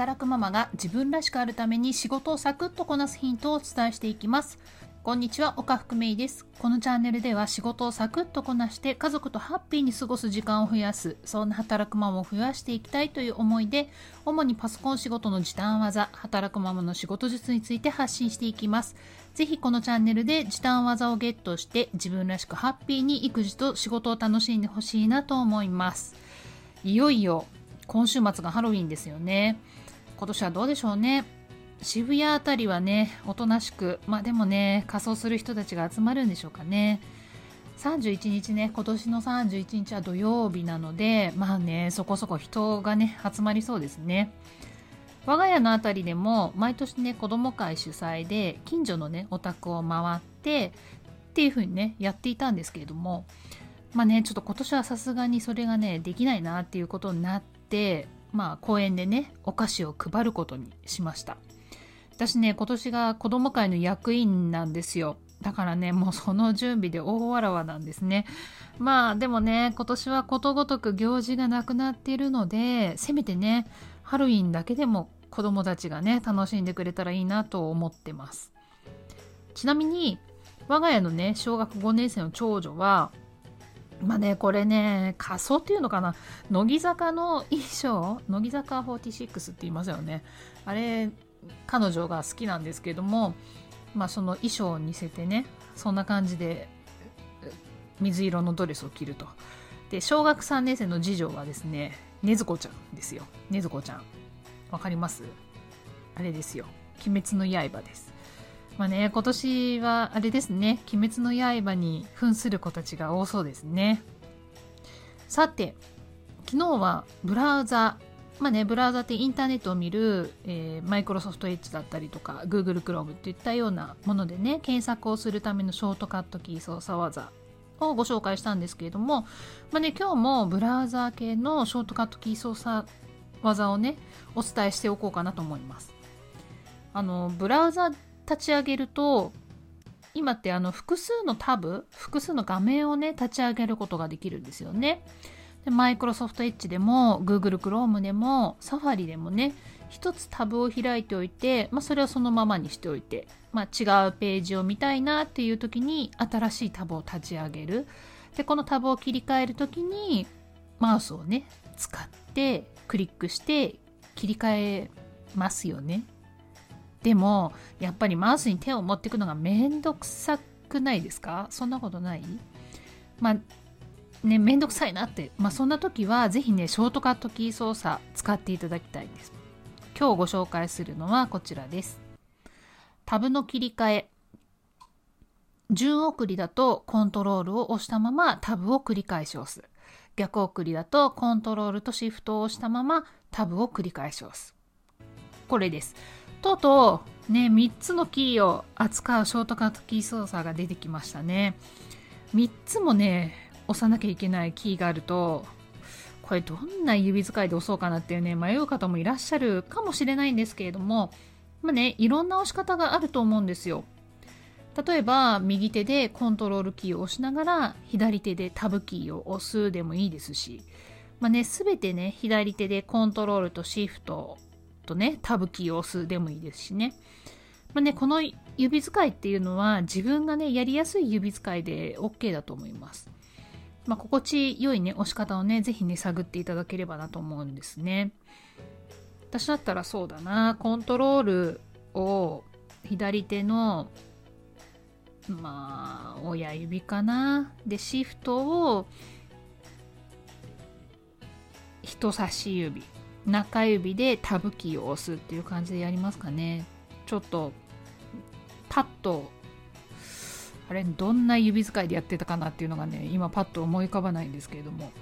働くママが自分らしくあるために仕事をサクッとこなすヒントをお伝えしていきます。こんにちは岡福芽衣です。このチャンネルでは仕事をサクッとこなして家族とハッピーに過ごす時間を増やすそんな働くママを増やしていきたいという思いで主にパソコン仕事の時短技働くママの仕事術について発信していきます。ぜひこのチャンネルで時短技をゲットして自分らしくハッピーに育児と仕事を楽しんでほしいなと思います。いよいよ今週末がハロウィンですよね。今年はどうでしょうね。渋谷あたりはねおとなしくまあでもね仮装する人たちが集まるんでしょうかね。31日ね今年の31日は土曜日なのでまあねそこそこ人がね集まりそうですね。我が家のあたりでも毎年ね子ども会主催で近所のねお宅を回ってっていう風にねやっていたんですけれどもまあねちょっと今年はさすがにそれがねできないなっていうことになってまあ公園でねお菓子を配ることにしました。私ね今年が子ども会の役員なんですよ。だからねもうその準備で大わらわなんですね。まあでもね今年はことごとく行事がなくなっているのでせめてねハロウィンだけでも子供たちがね楽しんでくれたらいいなと思ってます。ちなみに我が家のね小学5年生の長女はまあねこれね仮装っていうのかな。乃木坂の衣装？乃木坂46って言いますよね。あれ彼女が好きなんですけどもまあその衣装を似せてねそんな感じで水色のドレスを着ると。で小学3年生の次女はですねねずこちゃんですよ。ねずこちゃん。わかります？あれですよ。鬼滅の刃です。まあね今年はあれですね鬼滅の刃に扮する子たちが多そうですね。さて昨日はブラウザまあね、ブラウザってインターネットを見る、えー、マイクロソフトエッジだったりとか Google Chrome っていったようなものでね検索をするためのショートカットキー操作技をご紹介したんですけれども、まあね、今日もブラウザ系のショートカットキー操作技をねお伝えしておこうかなと思います。あのブラウザ立ち上げると今ってあの複数のタブ複数の画面をね立ち上げることができるんですよね。でマイクロソフトエッジでも Google Chrome でも Safari でもね一つタブを開いておいて、まあ、それをそのままにしておいて、まあ、違うページを見たいなっていう時に新しいタブを立ち上げる。でこのタブを切り替える時にマウスをね使ってクリックして切り替えますよね。でもやっぱりマウスに手を持っていくのがめんどくさくないですか？そんなことない？まあね、めんどくさいなって、まあ、そんな時はぜひね、ショートカットキー操作使っていただきたいです。今日ご紹介するのはこちらです。タブの切り替え。順送りだとコントロールを押したままタブを繰り返し押す。逆送りだとコントロールとシフトを押したままタブを繰り返し押す。これです。とうとうね、3つのキーを扱うショートカットキー操作が出てきましたね。3つもね、押さなきゃいけないキーがあるとこれどんな指使いで押そうかなっていうね迷う方もいらっしゃるかもしれないんですけれどもまあねいろんな押し方があると思うんですよ例えば右手でコントロールキーを押しながら左手でタブキーを押すでもいいですしまあね全てね左手でコントロールとシフトとねタブキーを押すでもいいですしねまあね、この指使いっていうのは自分がねやりやすい指使いで OK だと思います。まあ、心地良いね、押し方をね、ぜひね、探っていただければなと思うんですね。私だったらそうだな、コントロールを左手の、まあ、親指かな。で、シフトを人差し指、中指でタブキーを押すっていう感じでやりますかね。ちょっと、パッとあれどんな指使いでやってたかなっていうのがね今パッと思い浮かばないんですけれども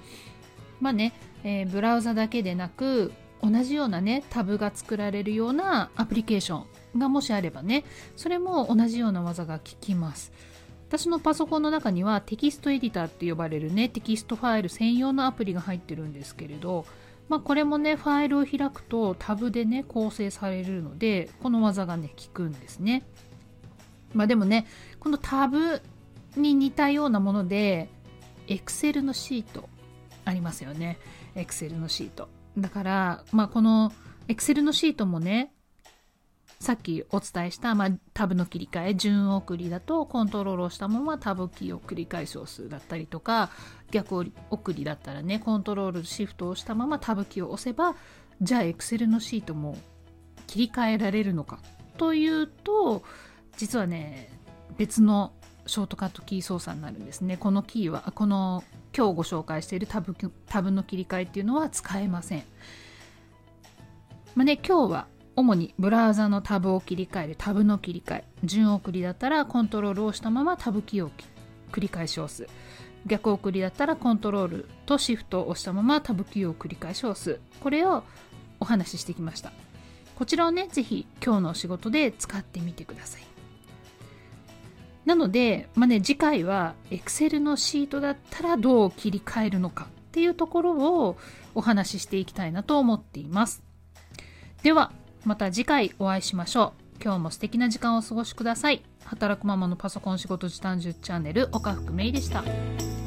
まあね、えー、ブラウザだけでなく同じようなねタブが作られるようなアプリケーションがもしあればねそれも同じような技が効きます私のパソコンの中にはテキストエディターって呼ばれるねテキストファイル専用のアプリが入ってるんですけれどまあこれもねファイルを開くとタブでね構成されるのでこの技がね効くんですねまあでもね、このタブに似たようなもので、Excel のシートありますよね。Excel のシート。だから、まあこの Excel のシートもね、さっきお伝えした、まあ、タブの切り替え、順送りだとコントロールをしたままタブキーを繰り返し押すだったりとか、逆送りだったらね、コントロール、シフトをしたままタブキーを押せば、じゃあ Excel のシートも切り替えられるのかというと、実はね、別のショートカットキー操作になるんですね。このキーは、この今日ご紹介しているタブタブの切り替えっていうのは使えません。まあね、今日は主にブラウザのタブを切り替えるタブの切り替え順送りだったらコントロールをしたままタブキーを繰り返し押す。逆送りだったらコントロールとシフトを押したままタブキーを繰り返し押す。これをお話ししてきました。こちらをねぜひ今日のお仕事で使ってみてください。なので、まあね、次回は Excel のシートだったらどう切り替えるのかっていうところをお話ししていきたいなと思っています。ではまた次回お会いしましょう。今日も素敵な時間をお過ごしください。働くママのパソコン仕事時短10チャンネル、岡福芽衣でした。